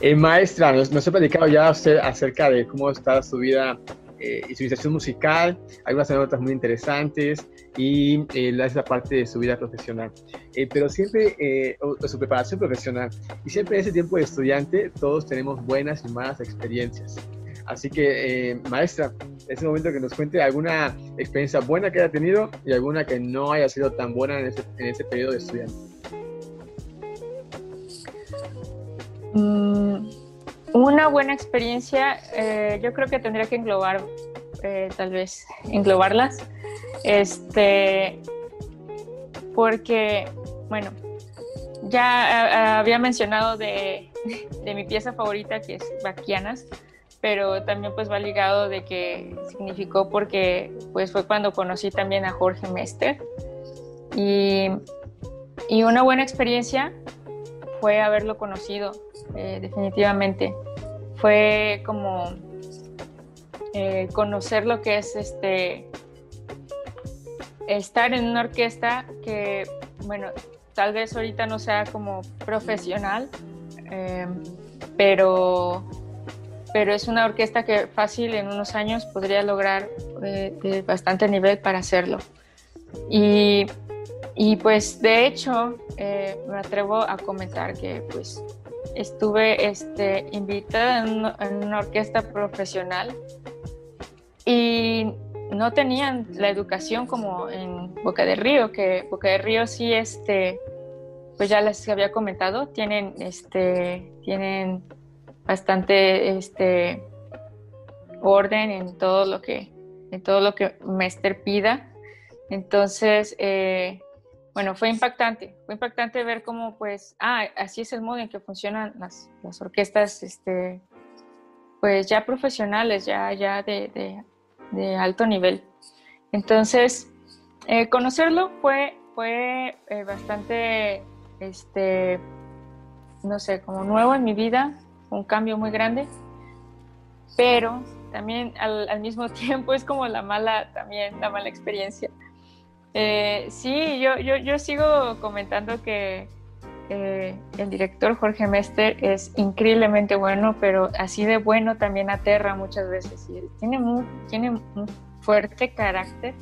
Eh, maestra, nos, nos, ha platicado ya usted acerca de cómo está su vida eh, y su iniciación musical, algunas anécdotas muy interesantes y eh, esa parte de su vida profesional. Eh, pero siempre, eh, su preparación profesional, y siempre en ese tiempo de estudiante, todos tenemos buenas y malas experiencias. Así que, maestra, es el momento que nos cuente alguna experiencia buena que haya tenido y alguna que no haya sido tan buena en ese, en ese periodo de estudiante. Mm, una buena experiencia, eh, yo creo que tendría que englobar, eh, tal vez, englobarlas. Este, porque, bueno, ya había mencionado de, de, mi pieza favorita, que es Baquianas, pero también pues va ligado de que significó porque pues fue cuando conocí también a Jorge Mester. Y, y una buena experiencia fue haberlo conocido, eh, definitivamente. Fue como eh, conocer lo que es este estar en una orquesta que, bueno, tal vez ahorita no sea como profesional, eh, pero, pero es una orquesta que fácil en unos años podría lograr eh, de bastante nivel para hacerlo. Y y pues de hecho eh, me atrevo a comentar que pues estuve este, invitada en una, orquesta profesional y no tenían la educación como en Boca del Río, que Boca del Río sí, este, pues ya les había comentado, tienen, este, tienen bastante este, orden en todo lo que, en todo lo que Mester pida. Entonces, eh, bueno, fue impactante, fue impactante ver cómo, pues, ah, así es el modo en que funcionan las, orquestas, este, pues ya profesionales, ya, ya de alto nivel. Entonces, eh, conocerlo fue, fue eh, bastante, este, no sé, como nuevo en mi vida, un cambio muy grande, pero también al, al mismo tiempo es como la mala, también la mala experiencia eh, sí, yo, yo, yo, sigo comentando que eh, el director Jorge Mester es increíblemente bueno, pero así de bueno también aterra muchas veces. Tiene, muy, tiene un fuerte carácter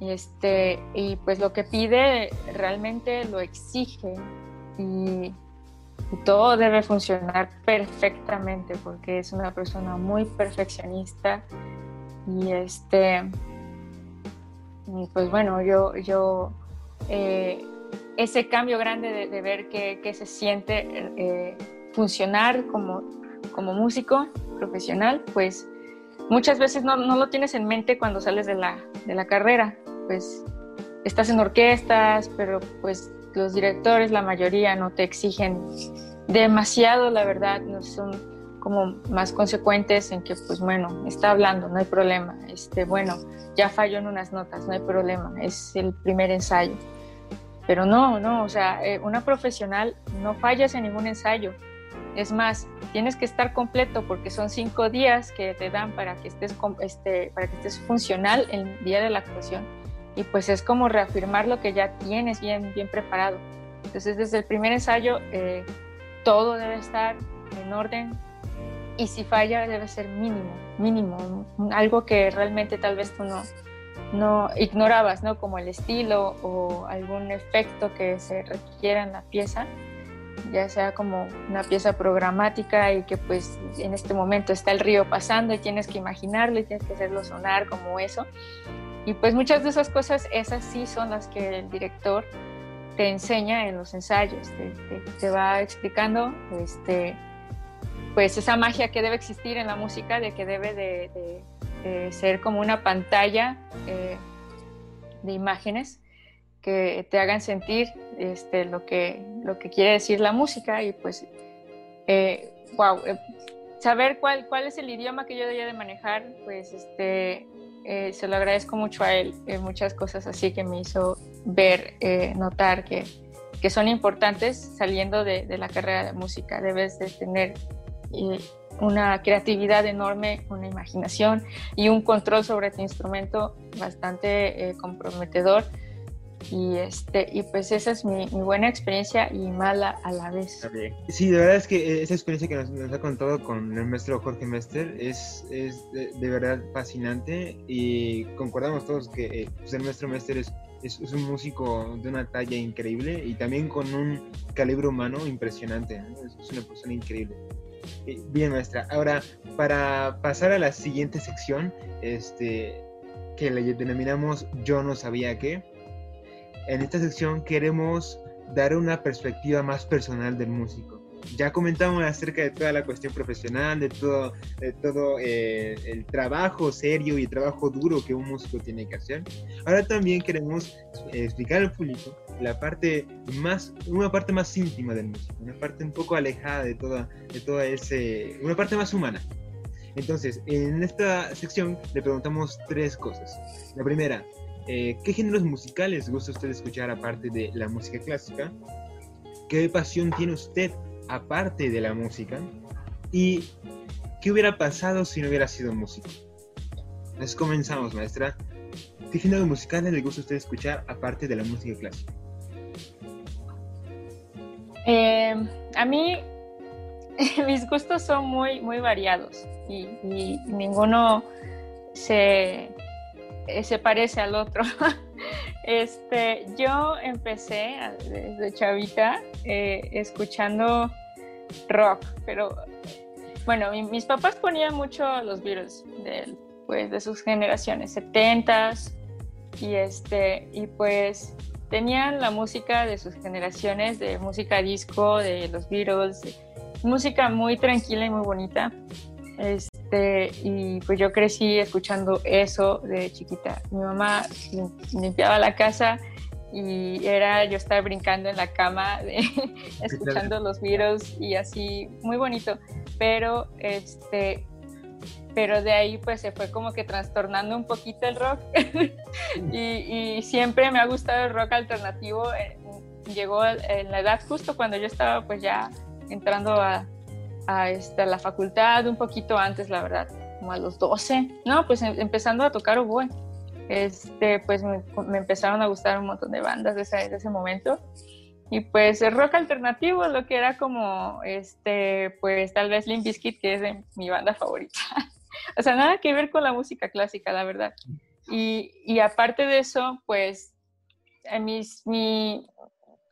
y, este, y pues lo que pide realmente lo exige y, todo debe funcionar perfectamente porque es una persona muy perfeccionista y este pues bueno, yo, yo eh, ese cambio grande de, ver que, se siente eh, funcionar como, como músico profesional, pues muchas veces no, no, lo tienes en mente cuando sales de la, de la carrera, pues estás en orquestas, pero pues los directores, la mayoría, no te exigen demasiado, la verdad, no son como más consecuentes en que, pues bueno, está hablando, no hay problema, este, bueno, ya falló en unas notas, no hay problema, es el primer ensayo. Pero no, no, o sea, eh, una profesional no fallas en ningún ensayo. Es más, tienes que estar completo porque son cinco días que te dan para que estés, este, para que estés funcional el día de la actuación. Y pues es como reafirmar lo que ya tienes bien, bien preparado. Entonces, desde el primer ensayo, eh, todo debe estar en orden, y si falla debe ser mínimo, mínimo, algo que realmente tal vez tú no, no ignorabas, ¿no? Como el estilo o algún efecto que se requiera en la pieza, ya sea como una pieza programática y que pues en este momento está el río pasando y tienes que imaginarlo y tienes que hacerlo sonar como eso. Y pues muchas de esas cosas, esas sí son las que el director te enseña en los ensayos, te, te, te va explicando este, pues esa magia que debe existir en la música, de que debe de, de ser como una pantalla eh, de imágenes que te hagan sentir este, lo, que, lo que quiere decir la música y pues, eh, wow, eh, saber cuál, cuál es el idioma que yo debería de manejar, pues este, eh, se lo agradezco mucho a él, muchas cosas así que me hizo ver, notar que, que son importantes saliendo de, de, la carrera de música. Debes de tener y una creatividad enorme, una imaginación y un control sobre tu instrumento bastante eh, comprometedor Y, este, y pues esa es mi, buena experiencia y mala a la vez. Sí, de verdad es que esa experiencia que nos, ha contado con el maestro Jorge Mester es, es de, verdad fascinante y concordamos todos que eh, pues, el maestro Mester es, es, un músico de una talla increíble y también con un calibre humano impresionante. Es, una persona increíble. Eh, bien, maestra. Ahora, para pasar a la siguiente sección, este, que le denominamos Yo no sabía qué en esta sección queremos dar una perspectiva más personal del músico. Ya comentamos acerca de toda la cuestión profesional, de todo, de todo eh, el trabajo serio y el trabajo duro que un músico tiene que hacer. Ahora también queremos explicar al público la parte más, una parte más íntima del músico, una parte un poco alejada de toda, de toda ese, una parte más humana. Entonces, en esta sección le preguntamos tres cosas. La primera, eh, ¿Qué géneros musicales gusta usted escuchar aparte de la música clásica? ¿Qué pasión tiene usted aparte de la música? ¿Y qué hubiera pasado si no hubiera sido músico? Entonces comenzamos, maestra. ¿Qué géneros musicales le gusta a usted escuchar aparte de la música clásica? Eh, a mí mis gustos son muy, muy variados y ninguno se, se parece al otro. este, yo empecé desde chavita eh, escuchando rock, pero bueno, mis papás ponían mucho los Beatles de, pues, de sus generaciones, 70s, y, este, y pues tenían la música de sus generaciones, de música disco, de los Beatles, música muy tranquila y muy bonita. Este, y pues yo crecí escuchando eso de chiquita. Mi mamá limpiaba la casa y era yo estar brincando en la cama, escuchando los Beatles y así, muy bonito. Pero, este, pero de ahí pues se fue como que trastornando un poquito el rock y, y, siempre me ha gustado el rock alternativo. Eh, llegó en la edad justo cuando yo estaba pues ya entrando a, a, este, la facultad un poquito antes, la verdad, como a los 12, no, pues em, empezando a tocar oboe. Este, pues me, empezaron a gustar un montón de bandas de ese, de ese momento. Y pues el rock alternativo, lo que era como, este, pues tal vez Limp Bizkit, que es de mi banda favorita. o sea, nada que ver con la música clásica, la verdad. Y, y aparte de eso, pues mis, mi,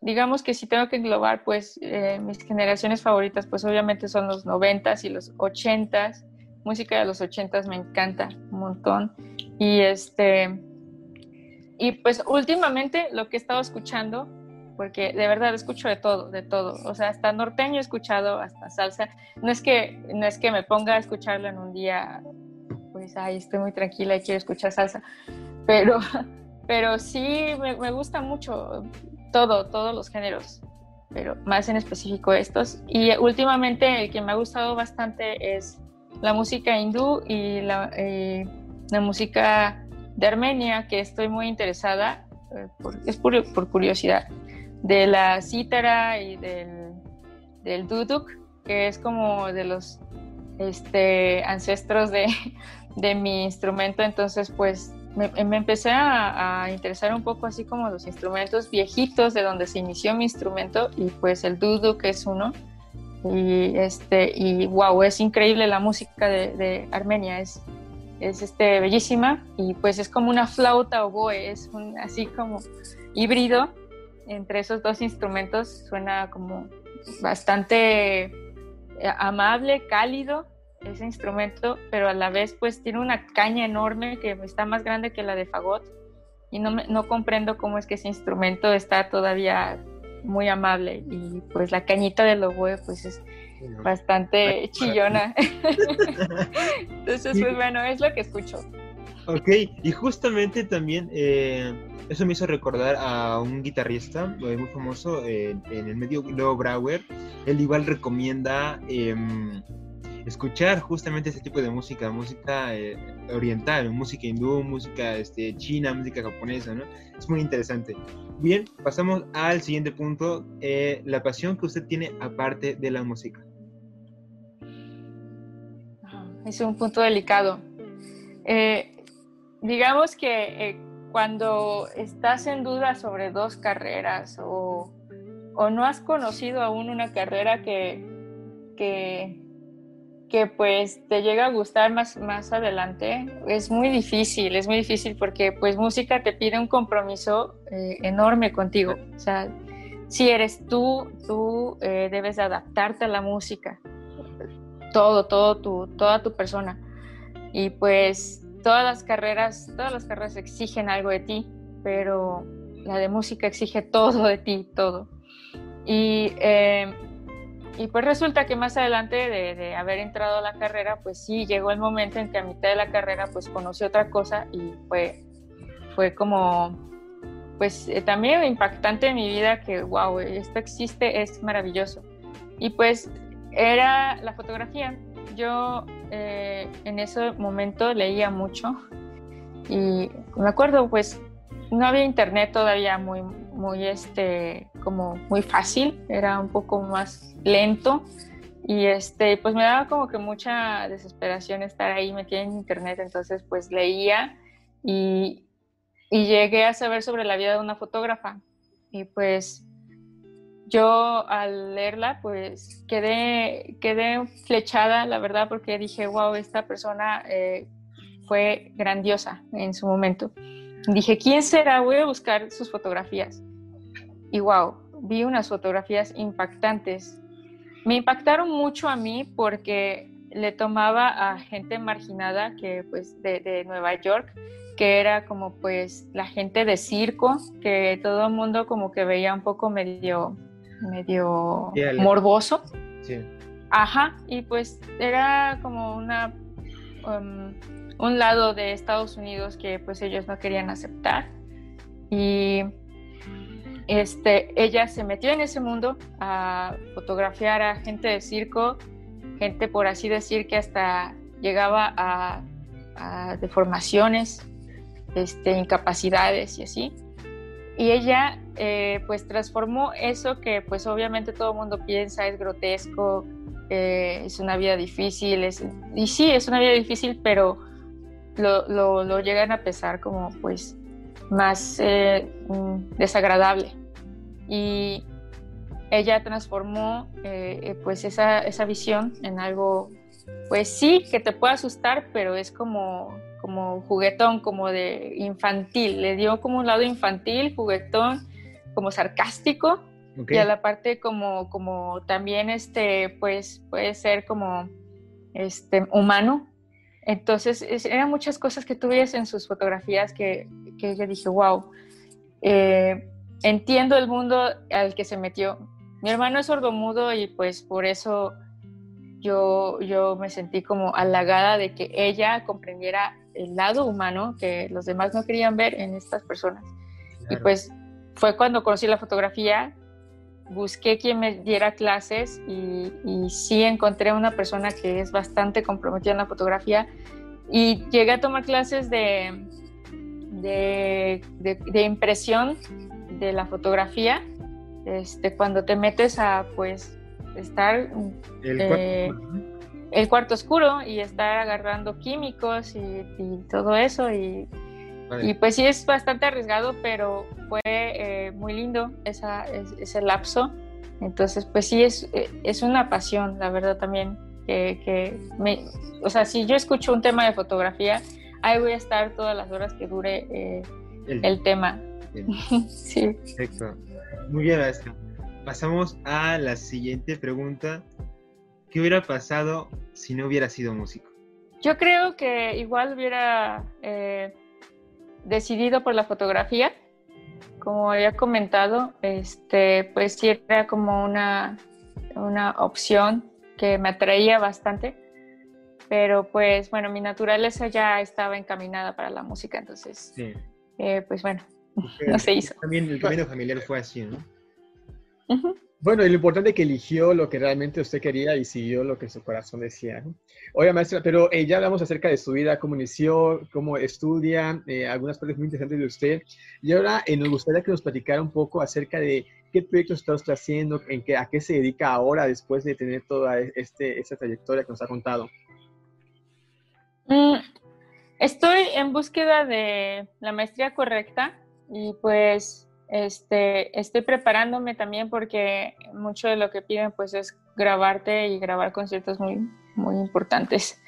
digamos que si tengo que englobar, pues eh, mis generaciones favoritas, pues obviamente son los noventas y los ochentas. Música de los ochentas me encanta un montón. Y este, y pues últimamente lo que he estado escuchando, porque de verdad escucho de todo, de todo. O sea, hasta norteño he escuchado, hasta salsa. No es que, no es que me ponga a escucharlo en un día, pues, ay, estoy muy tranquila y quiero escuchar salsa. Pero, pero sí me, me gusta mucho todo, todos los géneros, pero más en específico estos. Y últimamente el que me ha gustado bastante es la música hindú y la, eh, la música de Armenia, que estoy muy interesada, eh, es por, por, curiosidad, de la cítara y del, del duduk, que es como de los este, ancestros de, de mi instrumento, entonces pues me, empecé a, interesar un poco así como los instrumentos viejitos de donde se inició mi instrumento y pues el dudu que es uno. Y este y wow es increíble la música de, Armenia es es este bellísima. Y pues es como una flauta o boe es así como híbrido entre esos dos instrumentos suena como bastante eh, amable cálido ese instrumento, pero a la vez pues tiene una caña enorme que está más grande que la de fagot y no, no comprendo cómo es que ese instrumento está todavía muy amable y pues la cañita del oboe pues es bastante chillona. Entonces pues bueno, es lo que escucho. Ok, y justamente también eh, eso me hizo recordar a un guitarrista eh, muy famoso en el medio, Leo Brauer. Él igual recomienda em, escuchar justamente ese tipo de música, música eh, oriental, música hindú, música este, china, música japonesa, ¿no? Es muy interesante. Bien, pasamos al siguiente punto, eh, la pasión que usted tiene aparte de la música. Es un punto delicado. Eh, digamos que cuando estás en duda sobre dos carreras o, o no has conocido aún una carrera que, que, que, pues te llega a gustar más, más adelante, es muy difícil, es muy difícil porque pues música te pide un compromiso eh, enorme contigo. O sea, si eres tú, tú eh, debes adaptarte a la música, todo, todo tu, toda tu persona. Y pues todas las carreras, todas las carreras exigen algo de ti, pero la de música exige todo de ti, todo. Y, eh, y pues resulta que más adelante de, haber entrado a la carrera, pues sí, llegó el momento en que a mitad de la carrera pues conocí otra cosa y fue, fue como, pues eh, también impactante en mi vida que, wow, esto existe, es maravilloso. Y pues era la fotografía. Yo eh, en ese momento leía mucho y me acuerdo pues no había internet todavía muy muy este como muy fácil era un poco más lento y este pues me daba como que mucha desesperación estar ahí metida en internet entonces pues leía y, y llegué a saber sobre la vida de una fotógrafa y pues yo al leerla, pues quedé, quedé flechada, la verdad, porque dije, wow, esta persona eh, fue grandiosa en su momento. Dije, ¿quién será? Voy a buscar sus fotografías. Y wow, vi unas fotografías impactantes. Me impactaron mucho a mí porque le tomaba a gente marginada que pues de, de Nueva York que era como pues la gente de circo, que todo el mundo como que veía un poco medio medio morboso. Sí. Ajá, y pues era como una um, un lado de Estados Unidos que pues ellos no querían aceptar. Y este, ella se metió en ese mundo a fotografiar a gente de circo, gente por así decir que hasta llegaba a, a deformaciones, este, incapacidades y así y ella eh, pues transformó eso que pues obviamente todo el mundo piensa es grotesco, eh, es una vida difícil, es, y sí, es una vida difícil, pero lo, lo, llegan a pesar como pues más eh, mm, desagradable. Y ella transformó pues esa, esa visión en algo, pues sí, que te puede asustar, pero es como como juguetón, como de infantil, le dio como un lado infantil, juguetón, como sarcástico, y a la parte como, como también, este, pues, puede ser como, este, humano. Entonces, eran muchas cosas que tú ves en sus fotografías que, que yo dije, wow, eh, entiendo el mundo al que se metió. Mi hermano es sordomudo y pues por eso yo, yo me sentí como halagada de que ella comprendiera el lado humano que los demás no querían ver en estas personas. Y pues fue cuando conocí la fotografía, busqué quien me diera clases y, y, sí encontré una persona que es bastante comprometida en la fotografía y llegué a tomar clases de, de, de, impresión de la fotografía. Este, cuando te metes a pues estar eh, el cuarto oscuro y estar agarrando químicos y, todo eso y, y, pues sí es bastante arriesgado, pero fue eh, muy lindo esa, ese lapso. Entonces pues sí es, eh, es una pasión, la verdad también, que, me, o sea, si yo escucho un tema de fotografía, ahí voy a estar todas las horas que dure eh, el, tema. sí. Perfecto. Muy bien, maestro. Pasamos a la siguiente pregunta ¿Qué hubiera pasado si no hubiera sido músico? Yo creo que igual hubiera eh, decidido por la fotografía. Como había comentado, este, pues sí era como una, una opción que me atraía bastante. Pero pues bueno, mi naturaleza ya estaba encaminada para la música, entonces, eh, pues bueno, no se hizo. También el camino familiar fue así, ¿no? Bueno, y lo importante es que eligió lo que realmente usted quería y siguió lo que su corazón decía. Oye, maestra, pero eh, ya hablamos acerca de su vida, cómo inició, cómo estudia, eh, algunas partes muy interesantes de usted. Y ahora eh, nos gustaría que nos platicara un poco acerca de qué proyectos está usted haciendo, en qué, a qué se dedica ahora después de tener toda este, esta trayectoria que nos ha contado. Mm, Estoy en búsqueda de la maestría correcta y pues este, estoy preparándome también porque mucho de lo que piden pues es grabarte y grabar conciertos muy, muy importantes.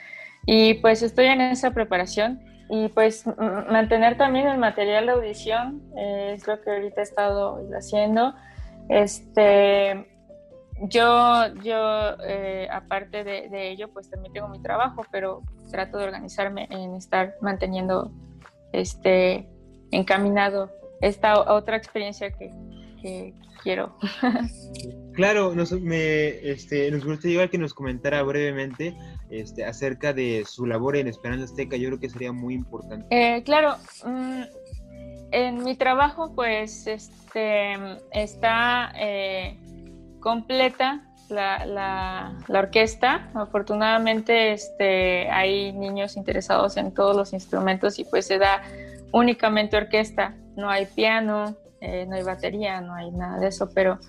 Y pues estoy en esa preparación y pues mantener también el material de audición eh, es lo que ahorita he estado haciendo. Este, yo, yo eh, aparte de, de, ello, pues también tengo mi trabajo, pero trato de organizarme en estar manteniendo este encaminado esta otra experiencia que, que quiero. Claro, nos, me, este, nos gustaría que nos comentara brevemente este, acerca de su labor en Esperanza Azteca. Yo creo que sería muy importante. Eh, claro, mm, en mi trabajo pues este, está eh, completa la, la, la, orquesta. Afortunadamente este, hay niños interesados en todos los instrumentos y pues se da únicamente orquesta. No hay piano, eh, no hay batería, no hay nada de eso, pero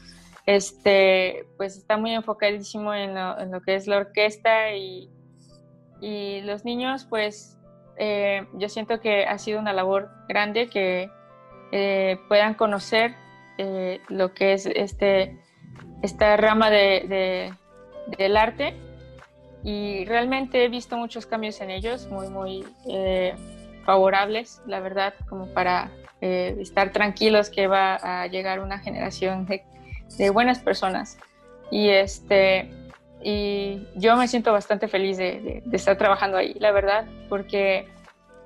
este, pues está muy enfocadísimo en lo, que es la orquesta y, los niños, pues eh, yo siento que ha sido una labor grande que eh, puedan conocer lo que es este esta rama de, del arte. Y realmente he visto muchos cambios en ellos, muy, muy favorables, la verdad, como para eh, estar tranquilos que va a llegar una generación de, buenas personas. Y, este, y yo me siento bastante feliz de, estar trabajando ahí, la verdad, porque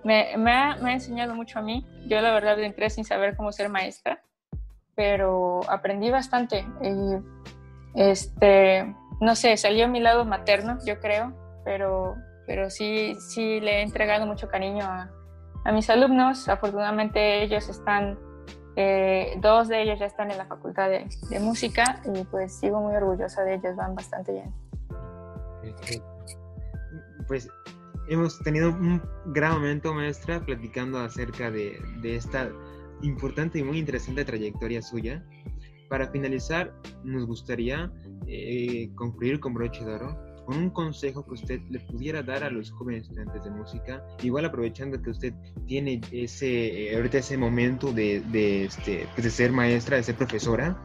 me, me, ha, me, ha, enseñado mucho a mí. Yo la verdad entré sin saber cómo ser maestra pero aprendí bastante. Y, este, no sé, salió a mi lado materno, yo creo, pero, pero sí, sí le he entregado mucho cariño a, a mis alumnos. Afortunadamente ellos están, eh, dos de ellos ya están en la facultad de, música y pues sigo muy orgullosa de ellos, van bastante bien. Pues hemos tenido un gran momento, maestra, platicando acerca de, de esta importante y muy interesante trayectoria suya. Para finalizar, nos gustaría eh, concluir con broche de oro con un consejo que usted le pudiera dar a los jóvenes estudiantes de música, igual aprovechando que usted tiene ese, eh, ahorita ese momento de, de, este, pues de ser maestra, de ser profesora,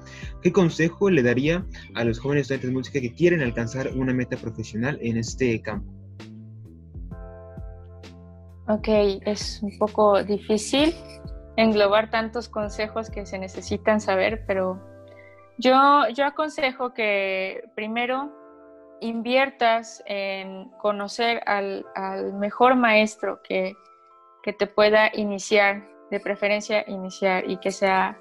¿qué consejo le daría a los jóvenes estudiantes de música que quieren alcanzar una meta profesional en este campo? Ok, es un poco difícil englobar tantos consejos que se necesitan saber, pero yo, yo aconsejo que primero inviertas en conocer al, al mejor maestro que, que, te pueda iniciar, de preferencia iniciar, y que sea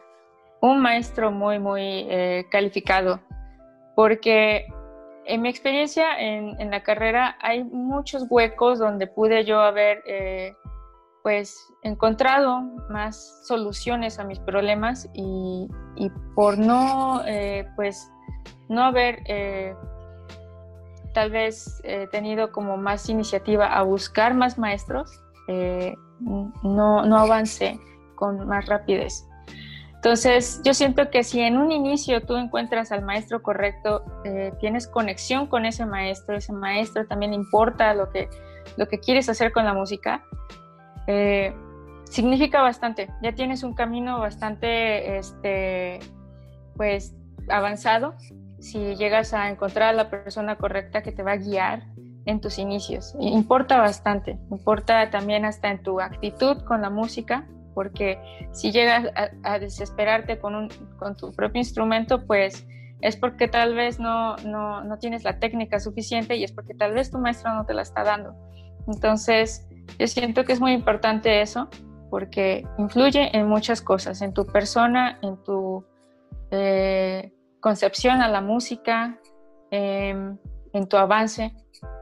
un maestro muy, muy eh, calificado, porque en mi experiencia en, en, la carrera hay muchos huecos donde pude yo haber eh, pues encontrado más soluciones a mis problemas y, por no eh, pues no haber tal vez eh, tenido como más iniciativa a buscar más maestros no, no avancé con más rapidez entonces yo siento que si en un inicio tú encuentras al maestro correcto tienes conexión con ese maestro ese maestro también importa lo que lo que quieres hacer con la música eh, significa bastante. Ya tienes un camino bastante, este, pues, avanzado si llegas a encontrar a la persona correcta que te va a guiar en tus inicios. Importa bastante, importa también hasta en tu actitud con la música, porque si llegas a, desesperarte con, un, con tu propio instrumento, pues es porque tal vez no, no, no, tienes la técnica suficiente y es porque tal vez tu maestro no te la está dando. Entonces, yo siento que es muy importante eso porque influye en muchas cosas, en tu persona, en tu eh, concepción a la música, em, en tu avance.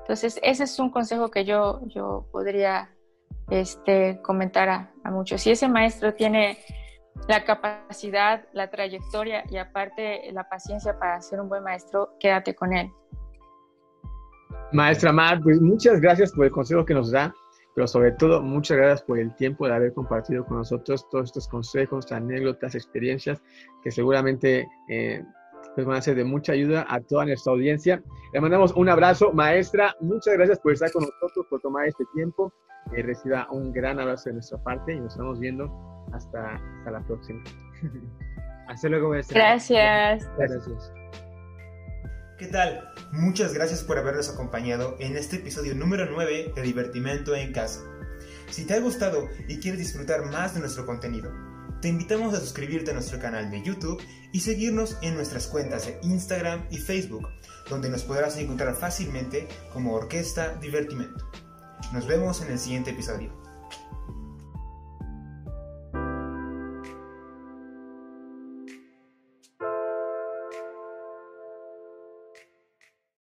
Entonces, ese es un consejo que yo, yo podría este, comentar a, a muchos. Si ese maestro tiene la capacidad, la trayectoria y aparte la paciencia para ser un buen maestro, quédate con él. Maestra Mar, pues muchas gracias por el consejo que nos da pero sobre todo muchas gracias por el tiempo de haber compartido con nosotros todos estos consejos, anécdotas, experiencias que seguramente eh, pues van a ser de mucha ayuda a toda nuestra audiencia. Le mandamos un abrazo, maestra, muchas gracias por estar con nosotros, por tomar este tiempo eh, reciba un gran abrazo de nuestra parte y nos estamos viendo hasta, hasta la próxima. Hasta luego, maestra. Gracias. Gracias. ¿Qué tal? Muchas gracias por habernos acompañado en este episodio número 9 de Divertimento en Casa. Si te ha gustado y quieres disfrutar más de nuestro contenido, te invitamos a suscribirte a nuestro canal de YouTube y seguirnos en nuestras cuentas de Instagram y Facebook, donde nos podrás encontrar fácilmente como Orquesta Divertimento. Nos vemos en el siguiente episodio.